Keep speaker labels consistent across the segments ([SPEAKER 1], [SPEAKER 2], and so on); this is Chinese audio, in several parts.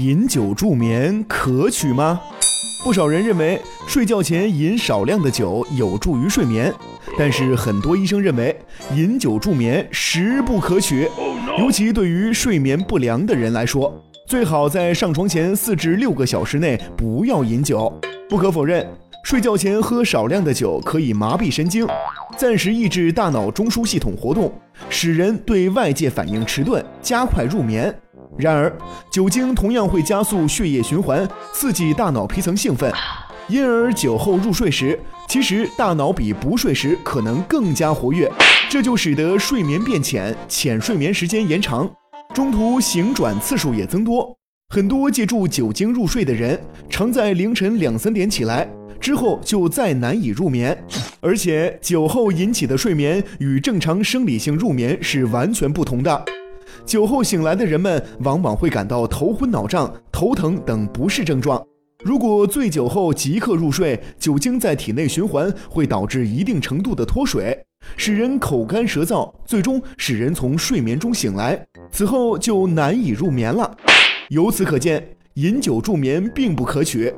[SPEAKER 1] 饮酒助眠可取吗？不少人认为睡觉前饮少量的酒有助于睡眠，但是很多医生认为饮酒助眠实不可取，尤其对于睡眠不良的人来说，最好在上床前四至六个小时内不要饮酒。不可否认，睡觉前喝少量的酒可以麻痹神经，暂时抑制大脑中枢系统活动，使人对外界反应迟钝，加快入眠。然而，酒精同样会加速血液循环，刺激大脑皮层兴奋，因而酒后入睡时，其实大脑比不睡时可能更加活跃，这就使得睡眠变浅，浅睡眠时间延长，中途醒转次数也增多。很多借助酒精入睡的人，常在凌晨两三点起来，之后就再难以入眠。而且，酒后引起的睡眠与正常生理性入眠是完全不同的。酒后醒来的人们往往会感到头昏脑胀、头疼等不适症状。如果醉酒后即刻入睡，酒精在体内循环会导致一定程度的脱水，使人口干舌燥，最终使人从睡眠中醒来，此后就难以入眠了。由此可见，饮酒助眠并不可取，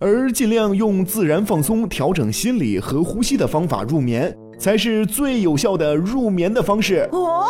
[SPEAKER 1] 而尽量用自然放松、调整心理和呼吸的方法入眠，才是最有效的入眠的方式。哦。